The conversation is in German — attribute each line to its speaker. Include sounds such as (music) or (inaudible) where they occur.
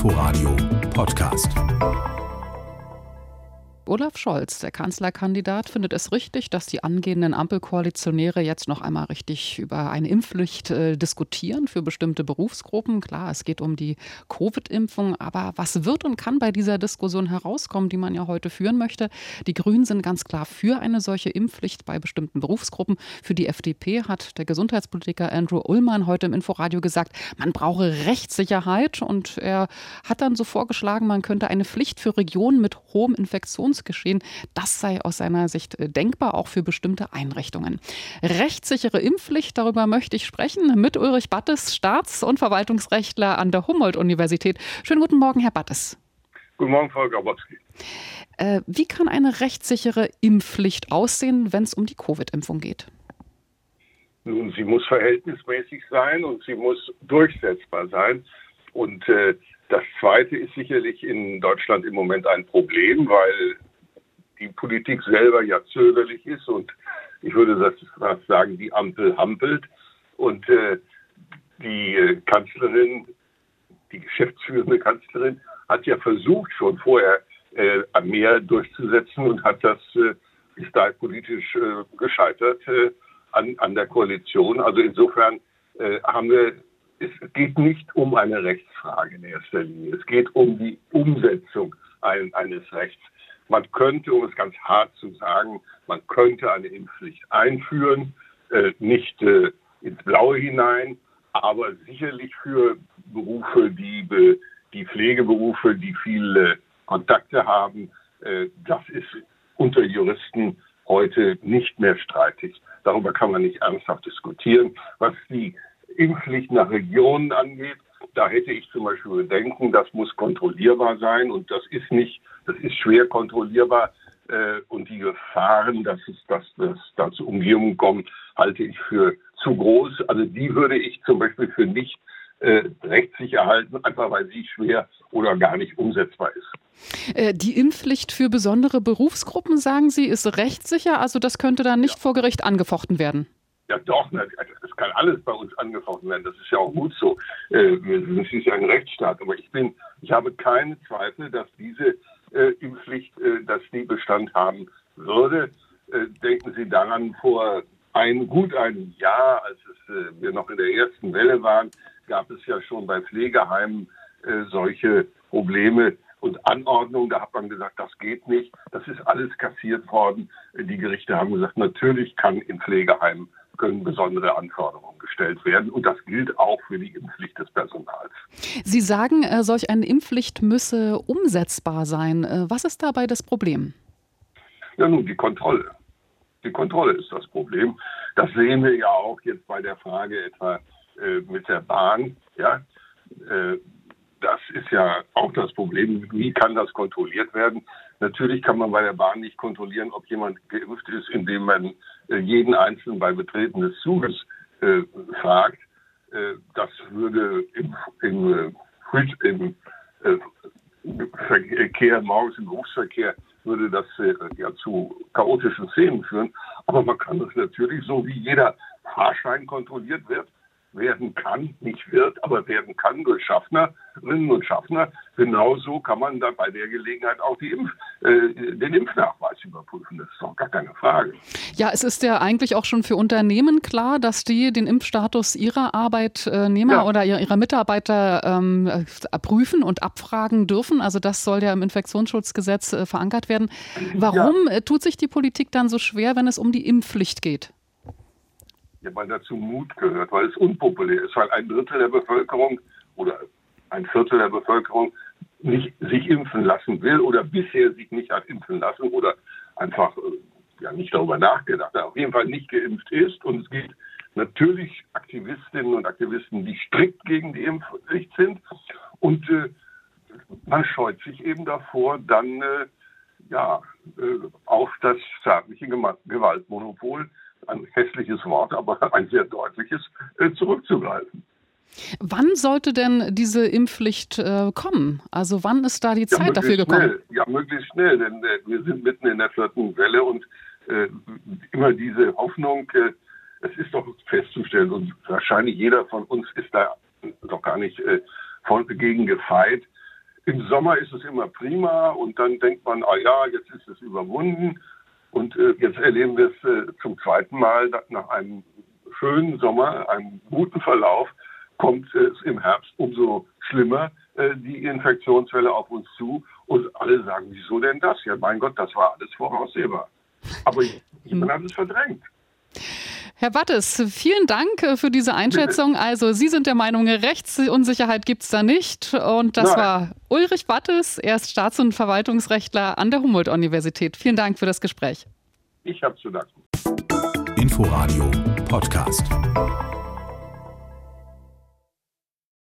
Speaker 1: Inforadio Podcast.
Speaker 2: Olaf Scholz, der Kanzlerkandidat, findet es richtig, dass die angehenden Ampelkoalitionäre jetzt noch einmal richtig über eine Impfpflicht äh, diskutieren für bestimmte Berufsgruppen. Klar, es geht um die Covid-Impfung, aber was wird und kann bei dieser Diskussion herauskommen, die man ja heute führen möchte? Die Grünen sind ganz klar für eine solche Impfpflicht bei bestimmten Berufsgruppen. Für die FDP hat der Gesundheitspolitiker Andrew Ullmann heute im Inforadio gesagt, man brauche Rechtssicherheit und er hat dann so vorgeschlagen, man könnte eine Pflicht für Regionen mit hohem Infektions Infektionsgeschehen. Das sei aus seiner Sicht äh, denkbar, auch für bestimmte Einrichtungen. Rechtssichere Impfpflicht, darüber möchte ich sprechen mit Ulrich Battes, Staats- und Verwaltungsrechtler an der Humboldt-Universität. Schönen guten Morgen, Herr Battes.
Speaker 3: Guten Morgen, Frau Gabowski.
Speaker 2: Äh, wie kann eine rechtssichere Impfpflicht aussehen, wenn es um die Covid-Impfung geht?
Speaker 3: Nun, sie muss verhältnismäßig sein und sie muss durchsetzbar sein. Und äh, das Zweite ist sicherlich in Deutschland im Moment ein Problem, weil die Politik selber ja zögerlich ist und ich würde fast sagen, die Ampel hampelt. Und äh, die äh, Kanzlerin, die geschäftsführende Kanzlerin, hat ja versucht, schon vorher äh, mehr durchzusetzen und hat das, äh, ist da politisch äh, gescheitert äh, an, an der Koalition. Also insofern äh, haben wir es geht nicht um eine Rechtsfrage in erster Linie. Es geht um die Umsetzung ein, eines Rechts. Man könnte, um es ganz hart zu sagen, man könnte eine Impfpflicht einführen, äh, nicht äh, ins Blaue hinein, aber sicherlich für Berufe, die, die Pflegeberufe, die viele Kontakte haben, äh, das ist unter Juristen heute nicht mehr streitig. Darüber kann man nicht ernsthaft diskutieren. Was die Impfpflicht nach Regionen angeht, da hätte ich zum Beispiel Bedenken, das muss kontrollierbar sein und das ist nicht, das ist schwer kontrollierbar. Äh, und die Gefahren, dass es dass, dass da zu Umgehungen kommt, halte ich für zu groß. Also die würde ich zum Beispiel für nicht äh, rechtssicher halten, einfach weil sie schwer oder gar nicht umsetzbar ist.
Speaker 2: Äh, die Impfpflicht für besondere Berufsgruppen, sagen Sie, ist rechtssicher. Also das könnte dann nicht ja. vor Gericht angefochten werden.
Speaker 3: Ja, doch, es kann alles bei uns angefochten werden. Das ist ja auch gut so. Äh, wir sind schließlich ein Rechtsstaat. Aber ich bin, ich habe keine Zweifel, dass diese äh, Impfpflicht, äh, dass die Bestand haben würde. denken Sie daran, vor ein, gut einem Jahr, als es, wir noch in der ersten Welle waren, gab es ja schon bei Pflegeheimen solche Probleme und Anordnungen. Da hat man gesagt, das geht nicht. Das ist alles kassiert worden. Die Gerichte haben gesagt, natürlich kann in Pflegeheimen können besondere Anforderungen gestellt werden. Und das gilt auch für die Impfpflicht des Personals.
Speaker 2: Sie sagen, äh, solch eine Impfpflicht müsse umsetzbar sein. Äh, was ist dabei das Problem?
Speaker 3: Ja, nun, die Kontrolle. Die Kontrolle ist das Problem. Das sehen wir ja auch jetzt bei der Frage etwa äh, mit der Bahn. Ja, äh, das ist ja auch das Problem. Wie kann das kontrolliert werden? Natürlich kann man bei der Bahn nicht kontrollieren, ob jemand geimpft ist, indem man jeden Einzelnen bei Betreten des Zuges äh, fragt. Äh, das würde im, im, äh, im äh, Verkehr, morgens im Berufsverkehr, würde das äh, ja zu chaotischen Szenen führen. Aber man kann das natürlich so, wie jeder Fahrschein kontrolliert wird, werden kann, nicht wird, aber werden kann durch Schaffnerinnen und Schaffner. Genauso kann man dann bei der Gelegenheit auch Impf, äh, den Impfnachweis überprüfen. Das ist doch gar keine Frage.
Speaker 2: Ja, es ist ja eigentlich auch schon für Unternehmen klar, dass die den Impfstatus ihrer Arbeitnehmer ja. oder ihrer Mitarbeiter ähm, prüfen und abfragen dürfen. Also das soll ja im Infektionsschutzgesetz äh, verankert werden. Warum ja. Äh, tut sich die Politik dann so schwer, wenn es um die Impfpflicht geht?
Speaker 3: Ja, weil dazu Mut gehört, weil es unpopulär ist, weil ein Drittel der Bevölkerung oder ein Viertel der Bevölkerung nicht sich impfen lassen will oder bisher sich nicht hat impfen lassen oder einfach äh, ja nicht darüber nachgedacht hat, auf jeden Fall nicht geimpft ist. Und es gibt natürlich Aktivistinnen und Aktivisten, die strikt gegen die Impfpflicht sind. Und äh, man scheut sich eben davor, dann äh, ja, äh, auf das staatliche Gewaltmonopol ein hässliches Wort, aber (laughs) ein sehr deutliches, äh, zurückzugreifen.
Speaker 2: Wann sollte denn diese Impfpflicht äh, kommen? Also wann ist da die Zeit ja, dafür gekommen?
Speaker 3: Schnell. Ja, möglichst schnell, denn äh, wir sind mitten in der vierten Welle und äh, immer diese Hoffnung, äh, es ist doch festzustellen und wahrscheinlich jeder von uns ist da doch gar nicht äh, voll gegen gefeit, Im Sommer ist es immer prima und dann denkt man, ah ja, jetzt ist es überwunden. Und äh, jetzt erleben wir es äh, zum zweiten Mal nach einem schönen Sommer, einem guten Verlauf, kommt es im Herbst umso schlimmer, äh, die Infektionswelle auf uns zu. Und alle sagen, wieso denn das? Ja, mein Gott, das war alles voraussehbar. Aber jemand hat es verdrängt.
Speaker 2: Herr Battes, vielen Dank äh, für diese Einschätzung. Also Sie sind der Meinung, Rechtsunsicherheit gibt es da nicht. Und das Nein. war Ulrich Battes, er ist Staats- und Verwaltungsrechtler an der Humboldt-Universität. Vielen Dank für das Gespräch.
Speaker 3: Ich habe zu danken.
Speaker 1: Inforadio Podcast.